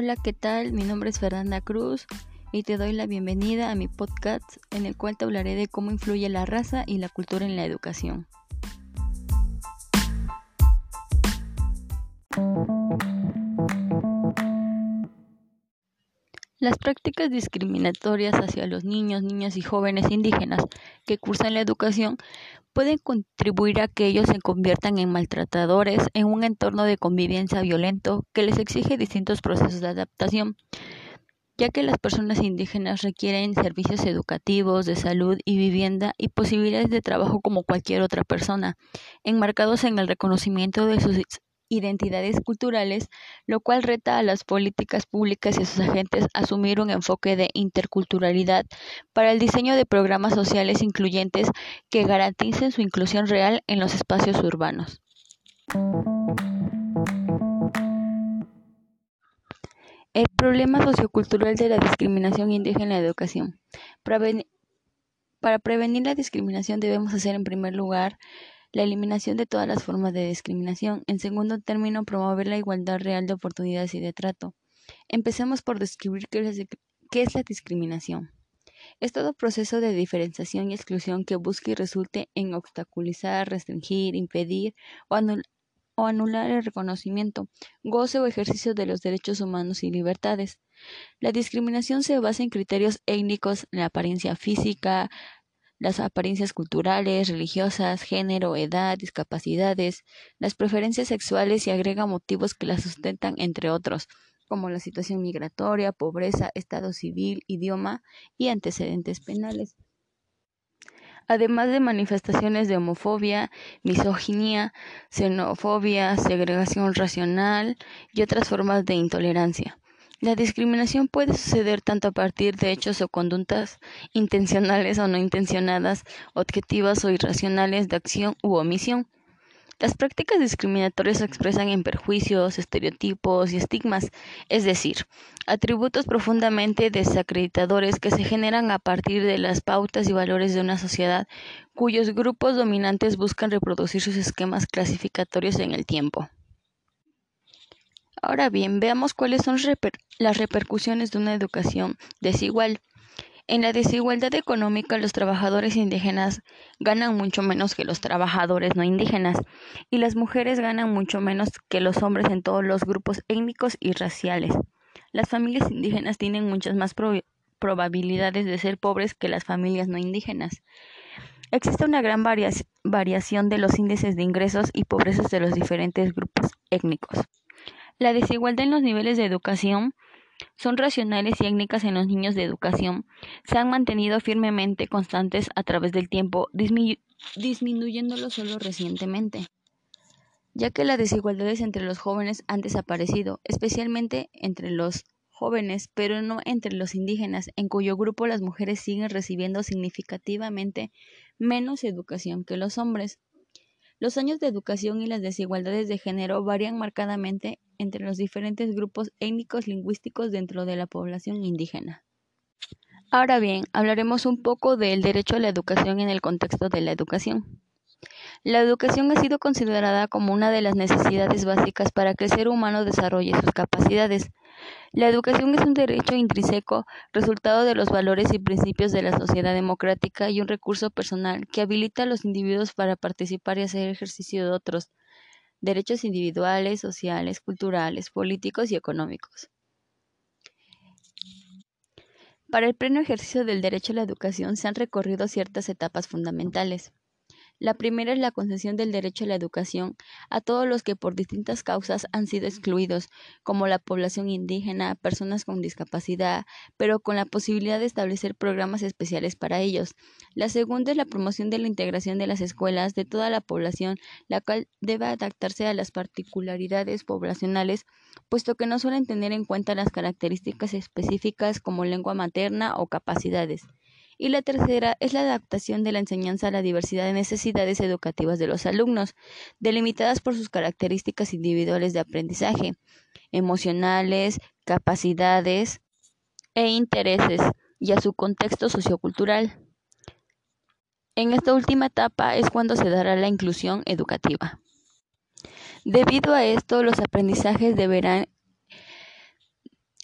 Hola, ¿qué tal? Mi nombre es Fernanda Cruz y te doy la bienvenida a mi podcast en el cual te hablaré de cómo influye la raza y la cultura en la educación. Las prácticas discriminatorias hacia los niños, niñas y jóvenes indígenas que cursan la educación pueden contribuir a que ellos se conviertan en maltratadores en un entorno de convivencia violento que les exige distintos procesos de adaptación, ya que las personas indígenas requieren servicios educativos, de salud y vivienda y posibilidades de trabajo como cualquier otra persona, enmarcados en el reconocimiento de sus identidades culturales, lo cual reta a las políticas públicas y a sus agentes a asumir un enfoque de interculturalidad para el diseño de programas sociales incluyentes que garanticen su inclusión real en los espacios urbanos. El problema sociocultural de la discriminación indígena en la educación. Para prevenir la discriminación debemos hacer en primer lugar la eliminación de todas las formas de discriminación. En segundo término, promover la igualdad real de oportunidades y de trato. Empecemos por describir qué es, la discriminación. Es todo proceso de diferenciación y exclusión que busca y resulte en obstaculizar, restringir, impedir o, anular el reconocimiento, goce o ejercicio de los derechos humanos y libertades. La discriminación se basa en criterios étnicos, la apariencia física, las apariencias culturales, religiosas, género, edad, discapacidades, las preferencias sexuales y agrega motivos que las sustentan, entre otros, como la situación migratoria, pobreza, estado civil, idioma y antecedentes penales. Además de manifestaciones de homofobia, misoginia, xenofobia, segregación racional y otras formas de intolerancia. La discriminación puede suceder tanto a partir de hechos o conductas intencionales o no intencionadas, objetivas o irracionales de acción u omisión. Las prácticas discriminatorias se expresan en perjuicios, estereotipos y estigmas, es decir, atributos profundamente desacreditadores que se generan a partir de las pautas y valores de una sociedad cuyos grupos dominantes buscan reproducir sus esquemas clasificatorios en el tiempo. Ahora bien, veamos cuáles son las repercusiones de una educación desigual. En la desigualdad económica, los trabajadores indígenas ganan mucho menos que los trabajadores no indígenas y las mujeres ganan mucho menos que los hombres en todos los grupos étnicos y raciales. Las familias indígenas tienen muchas más probabilidades de ser pobres que las familias no indígenas. Existe una gran variación de los índices de ingresos y pobrezas de los diferentes grupos étnicos. La desigualdad en los niveles de educación son racionales y étnicas en los niños de educación se han mantenido firmemente constantes a través del tiempo, disminuyéndolo solo recientemente, ya que las desigualdades entre los jóvenes han desaparecido, especialmente entre los jóvenes, pero no entre los indígenas, en cuyo grupo las mujeres siguen recibiendo significativamente menos educación que los hombres. Los años de educación y las desigualdades de género varían marcadamente entre los diferentes grupos étnicos lingüísticos dentro de la población indígena. Ahora bien, hablaremos un poco del derecho a la educación en el contexto de la educación. La educación ha sido considerada como una de las necesidades básicas para que el ser humano desarrolle sus capacidades. La educación es un derecho intrínseco, resultado de los valores y principios de la sociedad democrática y un recurso personal que habilita a los individuos para participar y hacer ejercicio de otros derechos individuales, sociales, culturales, políticos y económicos. Para el pleno ejercicio del derecho a la educación se han recorrido ciertas etapas fundamentales. La primera es la concesión del derecho a la educación a todos los que por distintas causas han sido excluidos, como la población indígena, personas con discapacidad, pero con la posibilidad de establecer programas especiales para ellos. La segunda es la promoción de la integración de las escuelas de toda la población, la cual debe adaptarse a las particularidades poblacionales, puesto que no suelen tener en cuenta las características específicas como lengua materna o capacidades y la tercera es la adaptación de la enseñanza a la diversidad de necesidades educativas de los alumnos, delimitadas por sus características individuales de aprendizaje, emocionales, capacidades e intereses, y a su contexto sociocultural. En esta última etapa es cuando se dará la inclusión educativa. Debido a esto, los aprendizajes deberán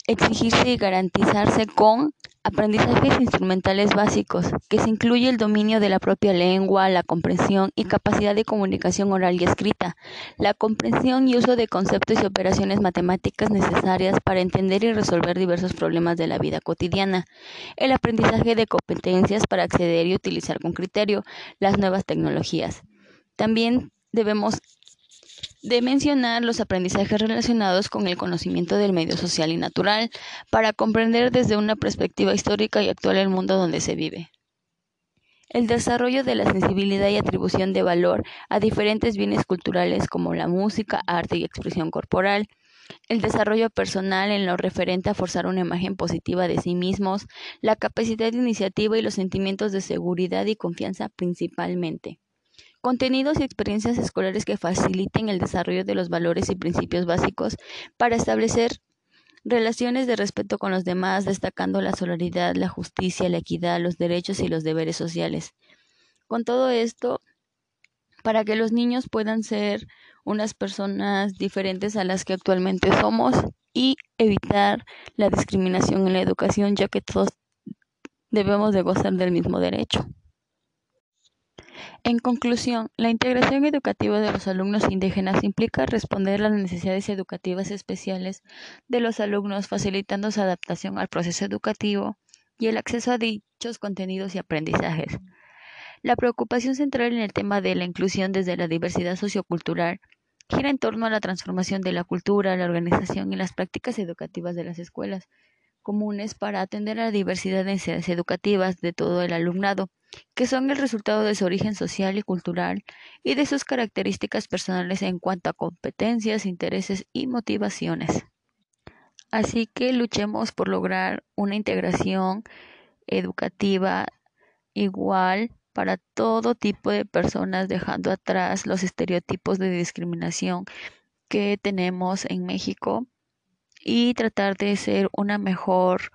exigirse y garantizarse con aprendizajes instrumentales básicos, que se incluye el dominio de la propia lengua, la comprensión y capacidad de comunicación oral y escrita, la comprensión y uso de conceptos y operaciones matemáticas necesarias para entender y resolver diversos problemas de la vida cotidiana, el aprendizaje de competencias para acceder y utilizar con criterio las nuevas tecnologías. También debemos de mencionar los aprendizajes relacionados con el conocimiento del medio social y natural para comprender desde una perspectiva histórica y actual el mundo donde se vive. El desarrollo de la sensibilidad y atribución de valor a diferentes bienes culturales como la música, arte y expresión corporal. El desarrollo personal en lo referente a forzar una imagen positiva de sí mismos, la capacidad de iniciativa y los sentimientos de seguridad y confianza principalmente. Contenidos y experiencias escolares que faciliten el desarrollo de los valores y principios básicos para establecer relaciones de respeto con los demás, destacando la solidaridad, la justicia, la equidad, los derechos y los deberes sociales. Con todo esto, para que los niños puedan ser unas personas diferentes a las que actualmente somos y evitar la discriminación en la educación, ya que todos debemos de gozar del mismo derecho. En conclusión, la integración educativa de los alumnos indígenas implica responder a las necesidades educativas especiales de los alumnos, facilitando su adaptación al proceso educativo y el acceso a dichos contenidos y aprendizajes. La preocupación central en el tema de la inclusión desde la diversidad sociocultural gira en torno a la transformación de la cultura, la organización y las prácticas educativas de las escuelas comunes para atender a la diversidad de necesidades educativas de todo el alumnado que son el resultado de su origen social y cultural y de sus características personales en cuanto a competencias, intereses y motivaciones. Así que luchemos por lograr una integración educativa igual para todo tipo de personas, dejando atrás los estereotipos de discriminación que tenemos en México y tratar de ser una mejor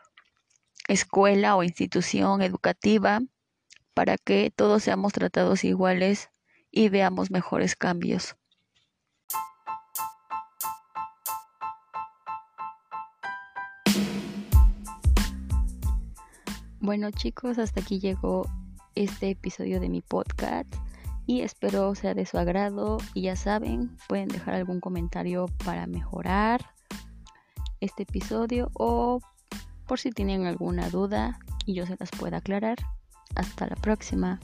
escuela o institución educativa para que todos seamos tratados iguales y veamos mejores cambios. Bueno chicos, hasta aquí llegó este episodio de mi podcast y espero sea de su agrado y ya saben, pueden dejar algún comentario para mejorar este episodio o por si tienen alguna duda y yo se las pueda aclarar. Hasta la próxima.